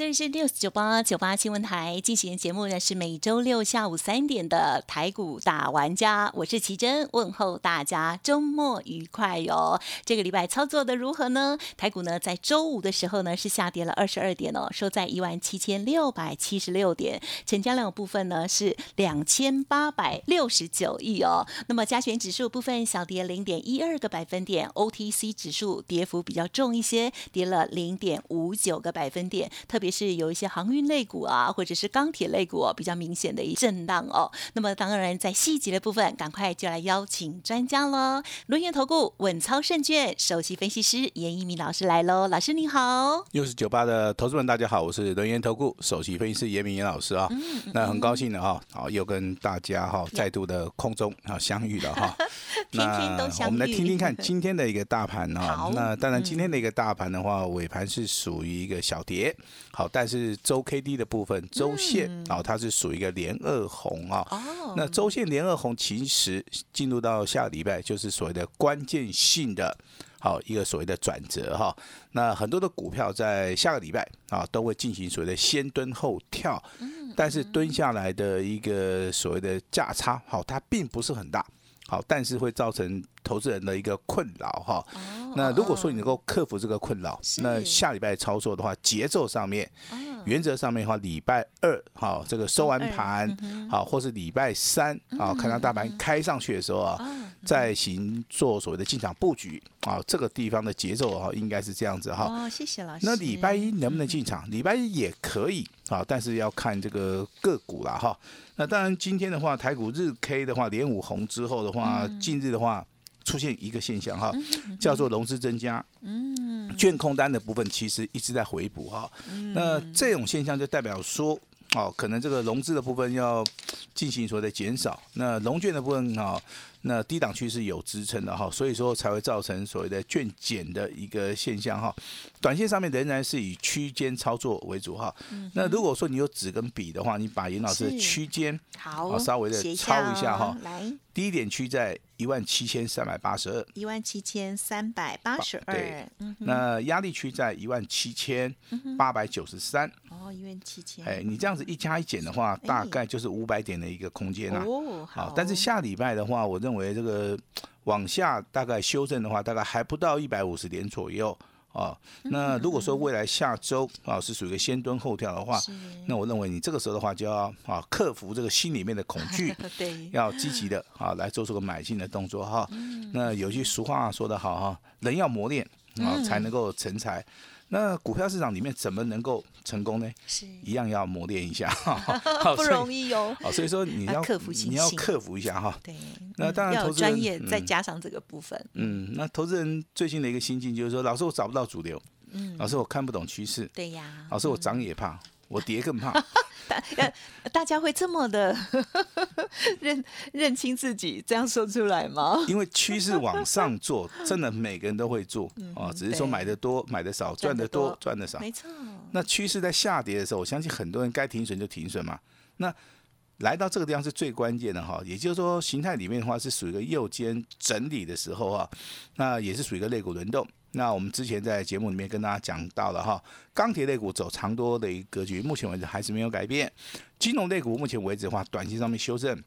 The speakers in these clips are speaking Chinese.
这里是六四九八九八新闻台进行节目呢，是每周六下午三点的台股大玩家，我是奇珍，问候大家周末愉快哟。这个礼拜操作的如何呢？台股呢在周五的时候呢是下跌了二十二点哦，收在一万七千六百七十六点，成交量部分呢是两千八百六十九亿哦。那么加权指数部分小跌零点一二个百分点，OTC 指数跌幅比较重一些，跌了零点五九个百分点，特别。是有一些航运类股啊，或者是钢铁类股哦，比较明显的一震荡哦。那么当然，在细节的部分，赶快就来邀请专家喽。轮源投顾稳操胜券首席分析师严一鸣老师来喽，老师您好。又是酒吧的投资们，大家好，我是轮源投顾首席分析师严明严老师啊。那很高兴的哈，好又跟大家哈再度的空中啊相遇了哈。天天都相遇。我们来听听看今天的一个大盘啊。那当然，今天的一个大盘的话，尾盘是属于一个小跌。好，但是周 K D 的部分，周线啊，它是属于一个连二红啊。哦。那周线连二红，其实进入到下个礼拜，就是所谓的关键性的，好一个所谓的转折哈。那很多的股票在下个礼拜啊，都会进行所谓的先蹲后跳。嗯。但是蹲下来的一个所谓的价差，好，它并不是很大。好，但是会造成投资人的一个困扰哈。那如果说你能够克服这个困扰，那下礼拜操作的话，节奏上面。原则上面的话，礼拜二好，这个收完盘好，或是礼拜三啊，看到大盘开上去的时候啊，再行做所谓的进场布局啊，这个地方的节奏啊，应该是这样子哈。哦，谢谢老师。那礼拜一能不能进场？礼拜一也可以啊，但是要看这个个股了哈。那当然，今天的话，台股日 K 的话，连五红之后的话，近日的话。出现一个现象哈，叫做融资增加，嗯，券空单的部分其实一直在回补哈，那这种现象就代表说，哦，可能这个融资的部分要进行所谓的减少，那融券的部分哈。那低档区是有支撑的哈，所以说才会造成所谓的券减的一个现象哈。短线上面仍然是以区间操作为主哈。那如果说你有纸跟笔的话，你把严老师的区间好稍微的抄一下哈。来，低点区在一万七千三百八十二，一万七千三百八十二。对，那压力区在一万七千八百九十三。哦，一万七千。哎，你这样子一加一减的话，大概就是五百点的一个空间啊。哦，好。但是下礼拜的话，我认认为这个往下大概修正的话，大概还不到一百五十点左右啊。那如果说未来下周啊是属于一个先蹲后跳的话，那我认为你这个时候的话就要啊克服这个心里面的恐惧，对，要积极的啊来做出个买进的动作哈。那有句俗话说得好哈，人要磨练啊才能够成才。那股票市场里面怎么能够成功呢？是一样要磨练一下，不容易哦。好，所以说你要克服心你要克服一下哈。对，那当然投资专业，再加上这个部分。嗯，那投资人最近的一个心境就是说，老师我找不到主流，嗯，老师我看不懂趋势，对呀，老师我涨也怕。我 跌更怕，大大家会这么的 认认清自己，这样说出来吗？因为趋势往上做，真的每个人都会做啊，只是说买的多买的少，赚的多赚的少，没错。那趋势在下跌的时候，我相信很多人该停损就停损嘛。那来到这个地方是最关键的哈，也就是说形态里面的话是属于一个右肩整理的时候啊，那也是属于一个肋骨轮动。那我们之前在节目里面跟大家讲到了哈，钢铁类股走长多的一个格局，目前为止还是没有改变。金融类股目前为止的话，短期上面修正。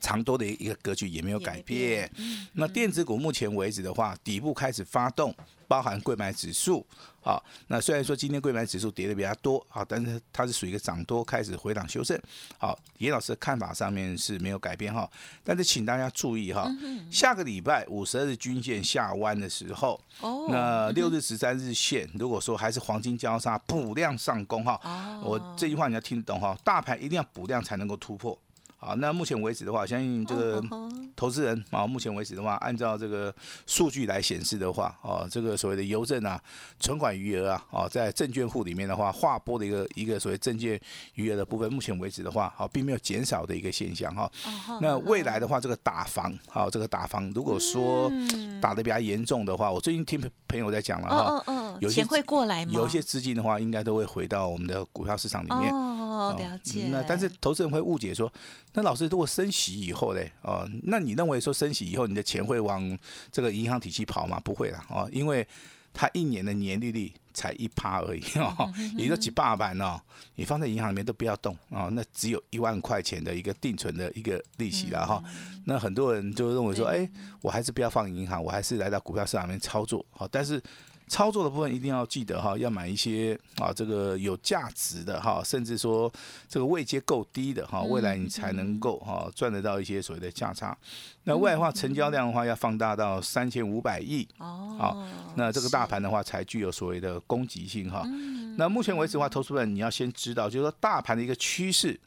长多的一个格局也没有改变。那电子股目前为止的话，底部开始发动，包含贵买指数。好，那虽然说今天贵买指数跌的比较多，好，但是它是属于一个涨多开始回档修正。好，严老师的看法上面是没有改变哈。但是请大家注意哈，下个礼拜五十二日均线下弯的时候，那六日十三日线如果说还是黄金交叉补量上攻哈，我这句话你要听得懂哈，大盘一定要补量才能够突破。好，那目前为止的话，相信这个投资人啊，目前为止的话，按照这个数据来显示的话，哦，这个所谓的邮政啊，存款余额啊，哦，在证券户里面的话，划拨的一个一个所谓证券余额的部分，目前为止的话，好，并没有减少的一个现象哈。那未来的话，这个打房，好，这个打房，如果说打的比较严重的话，我最近听朋友在讲了哈，有钱会过来吗？有一些资金的话，应该都会回到我们的股票市场里面。哦，了解。那但是投资人会误解说。那老师，如果升息以后嘞，哦，那你认为说升息以后你的钱会往这个银行体系跑吗？不会啦，哦，因为它一年的年利率才一趴而已，哦，也就几百万哦，你放在银行里面都不要动哦，那只有一万块钱的一个定存的一个利息了哈。那很多人就认为说，哎，我还是不要放银行，我还是来到股票市场里面操作，好，但是。操作的部分一定要记得哈，要买一些啊，这个有价值的哈，甚至说这个位阶够低的哈，未来你才能够哈赚得到一些所谓的价差。那未来的话，成交量的话要放大到三千五百亿哦，好，那这个大盘的话才具有所谓的攻击性哈。那目前为止的话，投资人你要先知道，就是说大盘的一个趋势，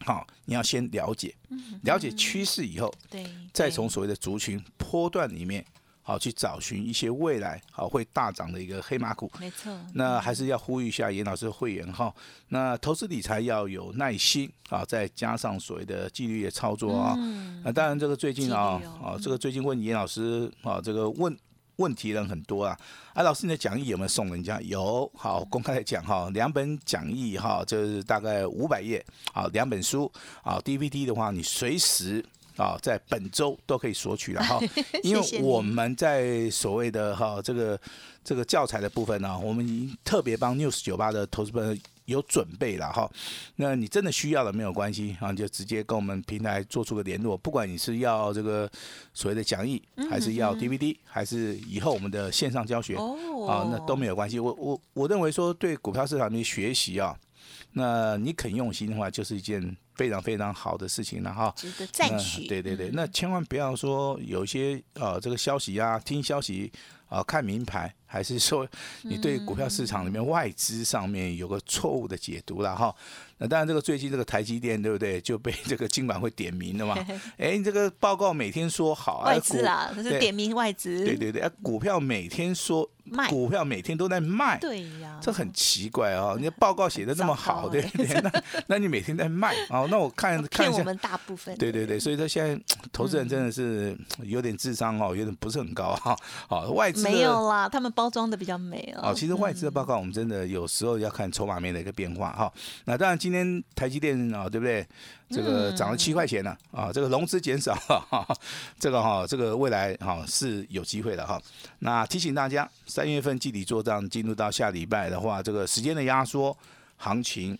好，你要先了解，了解趋势以后，对，再从所谓的族群波段里面。好，去找寻一些未来好会大涨的一个黑马股。没错。那还是要呼吁一下严老师的会员哈。那投资理财要有耐心啊，再加上所谓的纪律的操作啊。嗯。那当然，这个最近啊啊，这个最近问严老师啊，这个问问题人很多啊。啊，老师你的讲义有没有送人家？有。好，公开来讲哈，两本讲义哈，就是大概五百页。好，两本书。好，DVD 的话，你随时。啊，在本周都可以索取了哈，因为我们在所谓的哈这个这个教材的部分呢，我们已经特别帮 News 酒吧的投资朋友有准备了哈。那你真的需要了没有关系啊，就直接跟我们平台做出个联络，不管你是要这个所谓的讲义，还是要 DVD，还是以后我们的线上教学啊，那都没有关系。我我我认为说对股票市场的学习啊，那你肯用心的话，就是一件。非常非常好的事情了哈，值得赞许。对对对，那千万不要说有一些呃这个消息啊，听消息啊，看名牌，还是说你对股票市场里面外资上面有个错误的解读了哈。那当然，这个最近这个台积电对不对，就被这个金管会点名了嘛？哎，你这个报告每天说好，外资啊，这是点名外资。对对对，股票每天说卖，股票每天都在卖，对呀，这很奇怪啊！你的报告写的那么好，对不对？那那你每天在卖啊？那我看看一下，我们大部分。对对对，所以说现在投资人真的是有点智商哦，有点不是很高哈。好，外资没有啦，他们包装的比较美哦。哦，其实外资的报告，我们真的有时候要看筹码面的一个变化哈。那当然。今天台积电啊，对不对？这个涨了七块钱了，啊，这个融资减少，这个哈，这个未来哈是有机会的哈。那提醒大家，三月份季底做账进入到下礼拜的话，这个时间的压缩行情。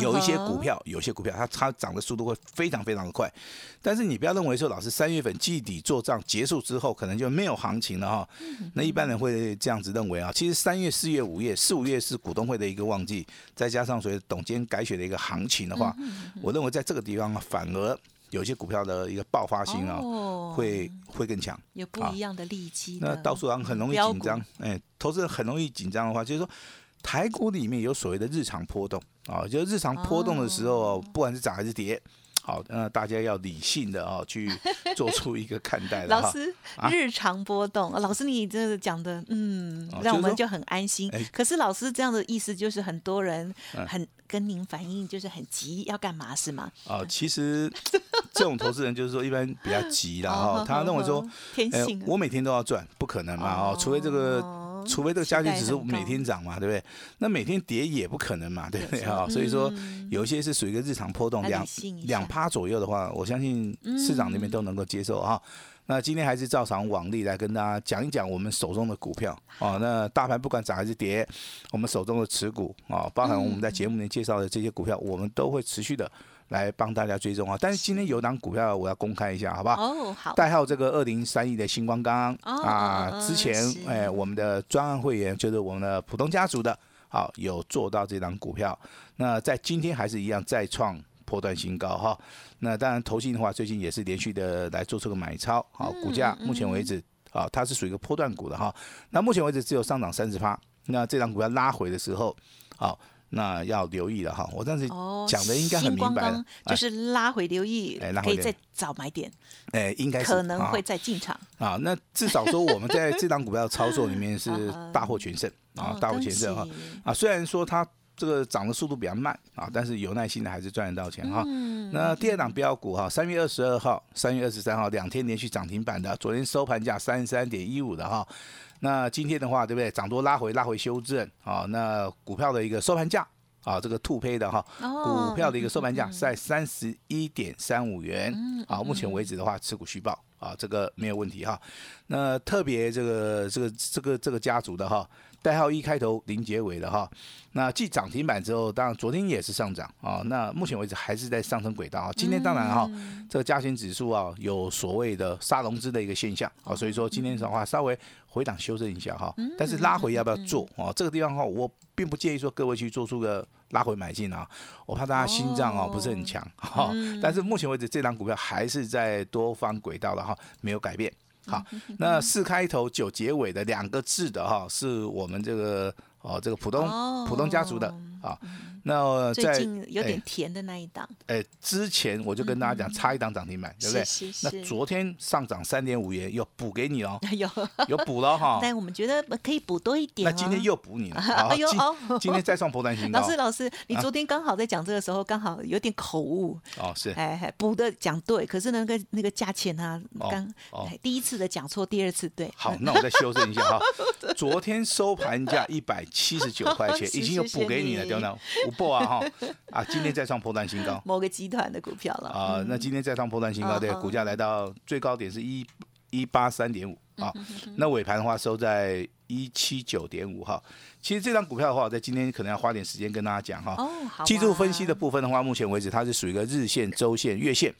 有一些股票，有些股票它它涨的速度会非常非常的快，但是你不要认为说老师三月份季底做账结束之后可能就没有行情了哈，那一般人会这样子认为啊，其实三月、四月、五月、四五月是股东会的一个旺季，再加上所谓董监改选的一个行情的话，我认为在这个地方反而有些股票的一个爆发性啊，会会更强，有不一样的利基。那到处人很容易紧张，哎，投资人很容易紧张的话，就是说。台股里面有所谓的日常波动啊，就日常波动的时候，不管是涨还是跌，好，那大家要理性的啊去 做出一个看待。老师，日常波动，老师你这个讲的，嗯，让我们就很安心。可是老师这样的意思，就是很多人很跟您反映，就是很急，要干嘛是吗？啊，其实这种投资人就是说一般比较急然后他认为说，天性，我每天都要赚，不可能嘛，哦，除非这个。除非这个家具只是每天涨嘛，对不对？那每天跌也不可能嘛，对不对哈？所以说有一些是属于一个日常波动，两两趴左右的话，我相信市场那边都能够接受哈。那今天还是照常往例来跟大家讲一讲我们手中的股票啊。那大盘不管涨还是跌，我们手中的持股啊，包含我们在节目里介绍的这些股票，我们都会持续的。来帮大家追踪啊！但是今天有档股票我要公开一下，好不好？哦，好。代号这个二零三亿的星光钢啊，之前哎，我们的专案会员就是我们的普通家族的，好有做到这档股票。那在今天还是一样再创破断新高哈。那当然投信的话，最近也是连续的来做出个买超，好股价目前为止啊，它是属于一个破断股的哈。那目前为止只有上涨三十趴。那这档股票拉回的时候，好。那要留意了哈。我当时哦，讲的应该很明白就是拉回留意哎可以再早买点，哎，应该可能会再进场。啊，那至少说我们在这档股票操作里面是 大获全胜啊哦，大获全胜哈啊。虽然说它这个涨的速度比较慢啊，但是有耐心的还是赚得到钱哈。嗯那第二档标股哈，三月二十二号、三月二十三号两天连续涨停板的，昨天收盘价三十三点一五的哈。那今天的话，对不对？涨多拉回，拉回修正啊。那股票的一个收盘价啊，这个兔胚的哈，哦股票的一个收盘价是在三十一点三五元嗯啊。目前为止的话，持股续报啊，这个没有问题哈。那特别这个这个这个这个家族的哈，代号一开头零结尾的哈，那继涨停板之后，当然昨天也是上涨啊。那目前为止还是在上升轨道啊。今天当然哈，嗯这个加权指数啊有所谓的杀融资的一个现象啊，所以说今天的话稍微回档修正一下哈，嗯但是拉回要不要做啊？这个地方哈，我并不建议说各位去做出个拉回买进啊，我怕大家心脏哦哦不是很强哈。但是目前为止这档股票还是在多方轨道的哈，没有改变。好，那四开头九结尾的两个字的哈，是我们这个哦这个浦东哦。浦东家族的啊。那在最近有点哎甜的那一档，哎之前我就跟大家讲，差一档涨停板，对不对？那昨天上涨三点五元，又补给你哦，有，有补了哈。但我们觉得可以补多一点、哦。那今天又补你了，哎呦今哦今天再创破断新高老师，老师，你昨天刚好在讲这个时候，刚好有点口误，哦，是哎，哎补的讲对，可是那个那个价钱啊，哦刚第一次的讲错，第二次对。好，那我再修正一下哈。昨天收盘价一百七十九块钱，已经有补给你了，谢谢你对不对？五波啊哈啊，今天再创破断新高 某个集团的股票了啊，那今天再创破断新高，对，股价来到最高点是一一八三点五啊，嗯那尾盘的话收在一七九点五哈。其实这张股票的话，我在今天可能要花点时间跟大家讲哈。哦，好啊。技术分析的部分的话，目前为止它是属于一个日线、周线、月线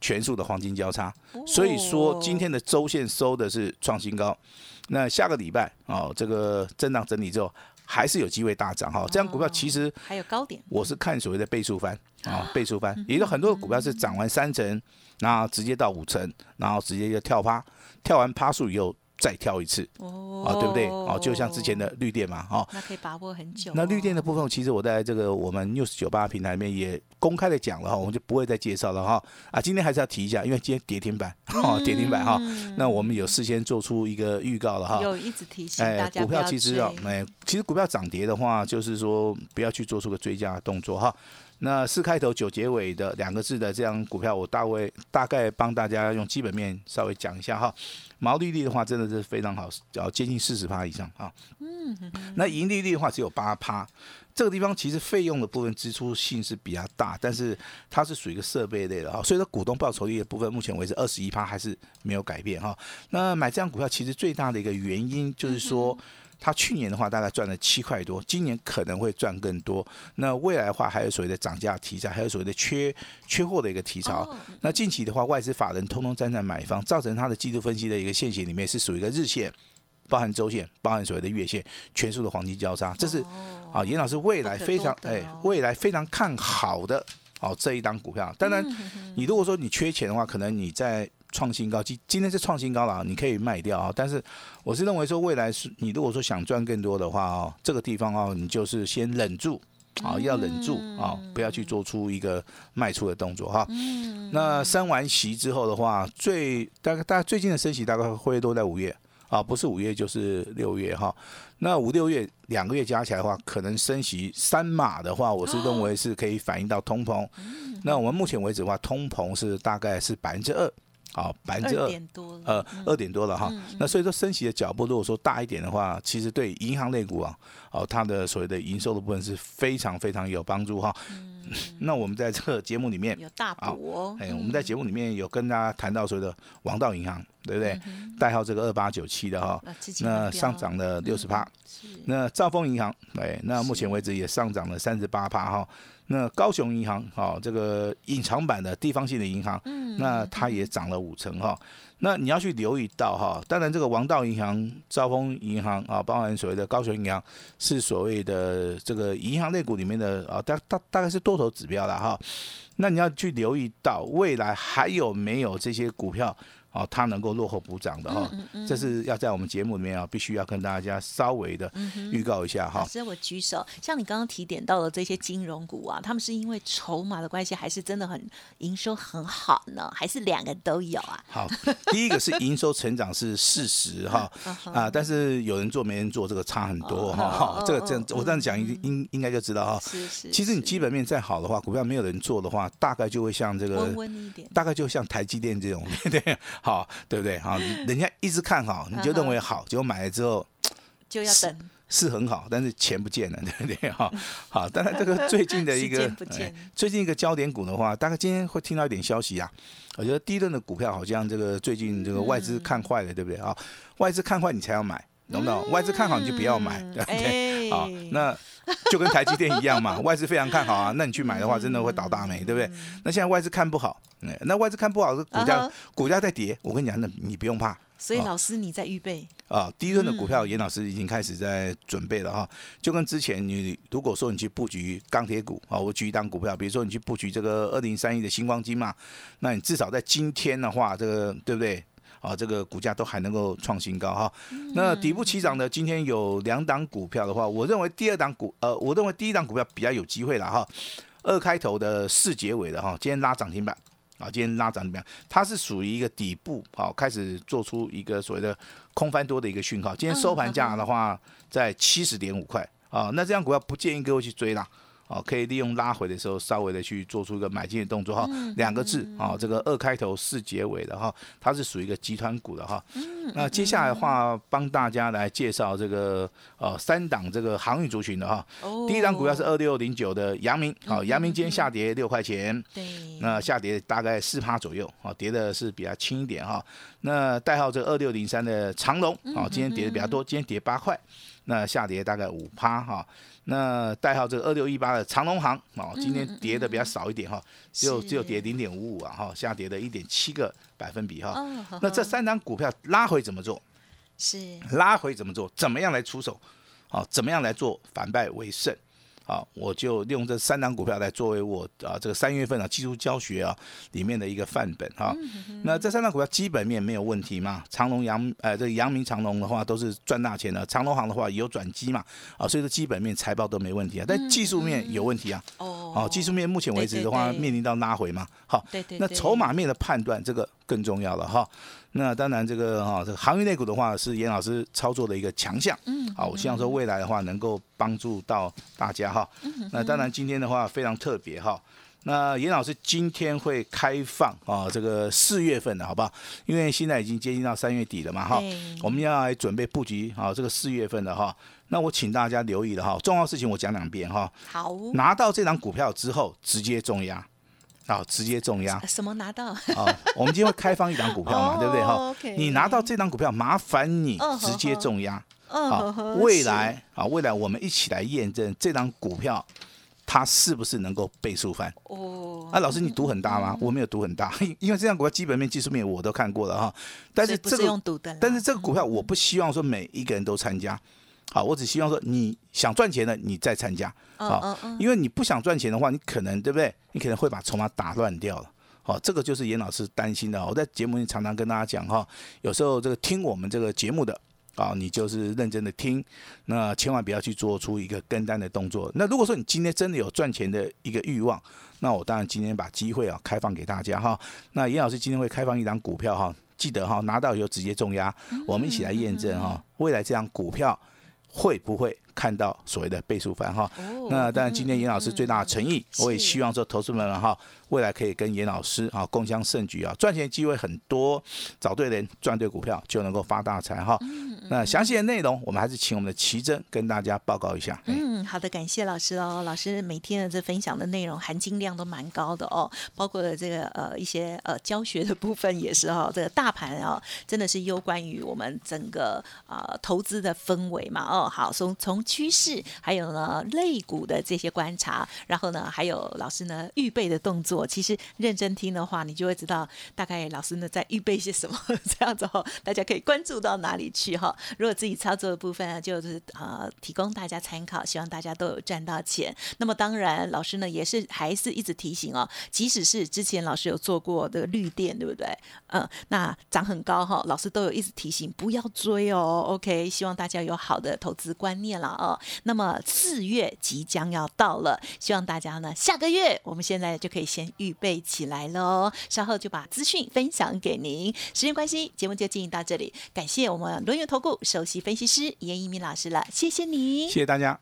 全数的黄金交叉，所以说今天的周线收的是创新高。那下个礼拜哦，这个震荡整理之后，还是有机会大涨哈。这样股票其实还有高点，我是看所谓的倍数翻啊，倍数翻，也就很多的股票是涨完三成，然后直接到五成，然后直接就跳趴，跳完趴数以后再跳一次哦啊，对不对？哦，就像之前的绿电嘛，哦，那可以把握很久哦。那绿电的部分，其实我在这个我们 News 九八平台里面也公开的讲了哈，我们就不会再介绍了哈。啊，今天还是要提一下，因为今天跌停板，哈、跌停板哈。那我们有事先做出一个预告了哈。有一直提醒哎大，家股票其实啊，哎，其实股票涨跌的话，就是说不要去做出个追加的动作哈。那四开头九结尾的两个字的这样股票，我大概大概帮大家用基本面稍微讲一下哈。毛利率的话，真的是非常好，要接近四十趴以上啊。嗯，那盈利率的话只有八趴。这个地方其实费用的部分支出性是比较大，但是它是属于一个设备类的哈，所以说股东报酬率的部分，目前为止二十一趴还是没有改变哈。那买这样股票其实最大的一个原因就是说。它去年的话大概赚了七块多，今年可能会赚更多。那未来的话还有所谓的涨价题材，还有所谓的缺缺货的一个题材。哦那近期的话，外资法人通通站在买方，造成它的季度分析的一个线形里面是属于一个日线。包含周线，包含所谓的月线，全数的黄金交叉，这是啊，严老师未来非常哎不可多得哦，未来非常看好的哦这一档股票。当然，你如果说你缺钱的话，可能你在创新高，今今天是创新高了啊，你可以卖掉啊。但是我是认为说，未来是你如果说想赚更多的话哦，这个地方哦，你就是先忍住。啊，要忍住啊，不要去做出一个卖出的动作哈。那升完息之后的话，最大概大家最近的升息大概会都在五月啊，不是五月就是六月哈。那五六月两个月加起来的话，可能升息三码的话，我是认为是可以反映到通膨。那我们目前为止的话，通膨是大概是百分之二，好，百分之二二。点多了，呃，二点多了哈。嗯那所以说升息的脚步，如果说大一点的话，其实对银行类股啊，哦，它的所谓的营收的部分是非常非常有帮助哈。那我们在这个节目里面，有大补哦。哎，我们在节目里面有跟大家谈到所谓的王道银行，对不对？代号这个二八九七的哈，那上涨了六十趴。是那兆丰银行，哎，那目前为止也上涨了三十八趴哈。那高雄银行，哈、这个隐藏版的地方性的银行，那它也涨了五成哈。那你要去留意到哈，当然这个王道银行、兆丰银行啊，包含所谓的高雄银行，是所谓的这个银行类股里面的啊，大大大概是多头指标了哈。那你要去留意到未来还有没有这些股票。哦，它能够落后补涨的哈，这是要在我们节目里面啊，必须要跟大家稍微的预告一下哈。老师，我举手，像你刚刚提点到的这些金融股啊，他们是因为筹码的关系，还是真的很营收很好呢？还是两个都有啊？好，第一个是营收成长是事实哈 啊，但是有人做没人做，这个差很多哈。这个这样我这样讲应应应该就知道哈。是是。其实你基本面再好的话，股票没有人做的话，大概就会像这个，大概就像台积电这种，对。好，对不对？好，人家一直看好，你就认为好，结果买了之后就要等，是很好，但是钱不见了，对不对？哈，好，当然这个最近的 一个最近一个焦点股的话，大概今天会听到一点消息啊。我觉得第一轮的股票好像这个最近这个外资看坏了，对不对？啊，外资看坏你才要买，懂不懂？外资看好你就不要买，对不对？好，那就跟台积电一样嘛，外资非常看好啊，那你去买的话，真的会倒大霉，对不对？那现在外资看不好。那外资看不好，是股价股价在跌。我跟你讲，那你不用怕。所以老师你在预备啊？第一轮的股票，严老师已经开始在准备了哈。就跟之前你如果说你去布局钢铁股啊，我举一档股票，比如说你去布局这个二零三一的星光金嘛，那你至少在今天的话，这个对不对？啊，这个股价都还能够创新高哈。那底部起涨的，今天有两档股票的话，我认为第二档股呃，我认为第一档股票比较有机会了哈。二开头的四结尾的哈，今天拉涨停板。啊，今天拉涨怎么样？它是属于一个底部，好，开始做出一个所谓的空翻多的一个讯号。今天收盘价的话，在七十点五块啊，那这样股票不建议各位去追啦。哦，可以利用拉回的时候，稍微的去做出一个买进的动作哈。两个字啊，这个二开头四结尾的哈，它是属于一个集团股的哈。那接下来的话，帮大家来介绍这个呃三档这个航运族群的哈。第一档股票是二六零九的阳明，好，阳明今天下跌六块钱。对。那下跌大概四趴左右，啊，跌的是比较轻一点哈。那代号这个二六零三的长龙，啊，今天跌的比较多，今天跌八块，那下跌大概五趴哈。那代号这个二六一八的长隆行哦，今天跌的比较少一点哈，只有只有跌零点五五啊哈，下跌的一点七个百分比哈。那这三张股票拉回怎么做？是拉回怎么做？怎么样来出手？哦，怎么样来做反败为胜？啊，我就利用这三档股票来作为我啊这个三月份啊技术教学啊里面的一个范本哈。那这三档股票基本面没有问题嘛？长隆、阳呃这个阳明、长隆的话都是赚大钱的，长隆行的话也有转机嘛啊，所以说基本面财报都没问题啊，但技术面有问题啊。哦。好，技术面目前为止的话面临到拉回嘛。好。对对。那筹码面的判断这个更重要了哈。那当然，这个哈，这个行业内股的话是严老师操作的一个强项。嗯，好，我希望说未来的话能够帮助到大家哈。那当然今天的话非常特别哈。那严老师今天会开放啊，这个四月份的好不好？因为现在已经接近到三月底了嘛哈。我们要来准备布局啊，这个四月份的哈。那我请大家留意了哈，重要事情我讲两遍哈。好。拿到这张股票之后，直接重压。好，直接重压。什么拿到？啊，我们今天会开放一档股票嘛，对不对？哈，你拿到这档股票，麻烦你直接重压。好，未来啊，未来我们一起来验证这档股票它是不是能够倍数翻。哦，啊，老师，你赌很大吗？我没有赌很大，因为这档股票基本面、技术面我都看过了哈。但是这个，但是这个股票我不希望说每一个人都参加。好，我只希望说你想赚钱的，你再参加。好，因为你不想赚钱的话，你可能对不对？你可能会把筹码打乱掉了。好，这个就是严老师担心的。我在节目里常常跟大家讲哈，有时候这个听我们这个节目的啊，你就是认真的听，那千万不要去做出一个跟单的动作。那如果说你今天真的有赚钱的一个欲望，那我当然今天把机会啊开放给大家哈。那严老师今天会开放一张股票哈，记得哈拿到以后直接重压，我们一起来验证哈，未来这张股票。会不会看到所谓的倍数翻哈？那当然，今天严老师最大的诚意，我也希望说，投资们哈。未来可以跟严老师啊共襄盛举啊，赚钱机会很多，找对人赚对股票就能够发大财哈。那详细的内容，我们还是请我们的奇珍跟大家报告一下。嗯，好的，感谢老师哦。老师每天的这分享的内容含金量都蛮高的哦，包括了这个呃一些呃教学的部分也是哈。这个大盘啊，真的是攸关于我们整个啊投资的氛围嘛哦。好，从从趋势，还有呢肋骨的这些观察，然后呢还有老师呢预备的动作。其实认真听的话，你就会知道大概老师呢在预备些什么，这样子哈，大家可以关注到哪里去哈。如果自己操作的部分呢，就是呃提供大家参考，希望大家都有赚到钱。那么当然，老师呢也是还是一直提醒哦，即使是之前老师有做过的绿电，对不对？嗯，那涨很高哈，老师都有一直提醒不要追哦。OK，希望大家有好的投资观念了哦。那么四月即将要到了，希望大家呢下个月我们现在就可以先预备起来喽。稍后就把资讯分享给您。时间关系，节目就进行到这里，感谢我们轮源投顾首席分析师严一鸣老师了，谢谢你，谢谢大家。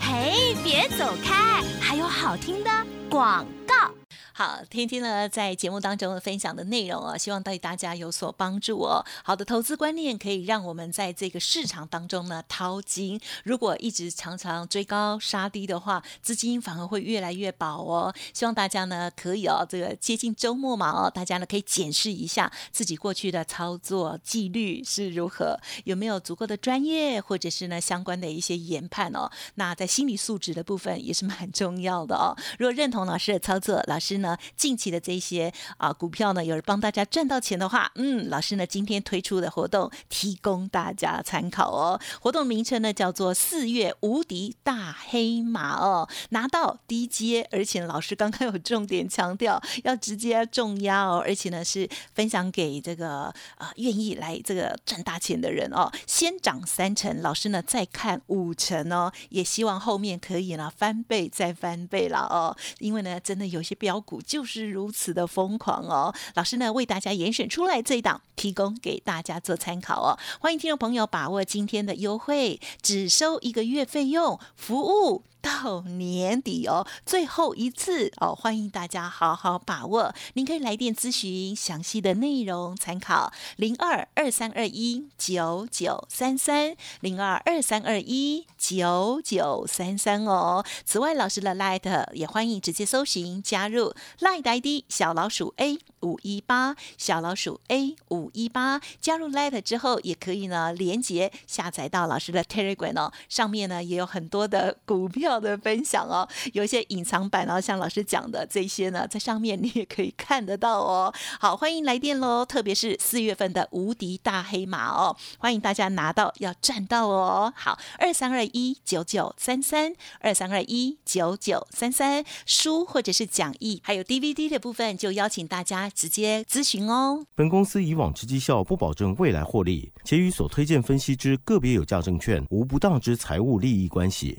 嘿，别走开，还有好听的广告。好，听听呢，在节目当中分享的内容啊，希望对大家有所帮助哦。好的投资观念可以让我们在这个市场当中呢淘金。如果一直常常追高杀低的话，资金反而会越来越薄哦。希望大家呢可以哦，这个接近周末嘛哦，大家呢可以检视一下自己过去的操作纪律是如何，有没有足够的专业，或者是呢相关的一些研判哦。那在心理素质的部分也是蛮重要的哦。如果认同老师的操作，老师呢。近期的这些啊股票呢，有人帮大家赚到钱的话，嗯，老师呢今天推出的活动提供大家参考哦。活动名称呢叫做四月无敌大黑马哦，拿到低阶，而且老师刚刚有重点强调要直接重压哦，而且呢是分享给这个啊愿意来这个赚大钱的人哦。先涨三成，老师呢再看五成哦，也希望后面可以呢翻倍再翻倍了哦，因为呢真的有些标股。就是如此的疯狂哦！老师呢为大家严选出来这一档，提供给大家做参考哦。欢迎听众朋友把握今天的优惠，只收一个月费用，服务。到年底哦，最后一次哦，欢迎大家好好把握。您可以来电咨询详细的内容参考零二二三二一九九三三零二二三二一九九三三哦。此外，老师的 Light 也欢迎直接搜寻加入 Light ID 小老鼠 A 五一八小老鼠 A 五一八。加入 Light 之后，也可以呢连接下载到老师的 Telegram 哦，上面呢也有很多的股票。的分享哦，有一些隐藏版，然后像老师讲的这些呢，在上面你也可以看得到哦。好，欢迎来电喽，特别是四月份的无敌大黑马哦，欢迎大家拿到要赚到哦。好，二三二一九九三三二三二一九九三三书或者是讲义，还有 DVD 的部分，就邀请大家直接咨询哦。本公司以往之绩效不保证未来获利，且与所推荐分析之个别有价证券无不当之财务利益关系。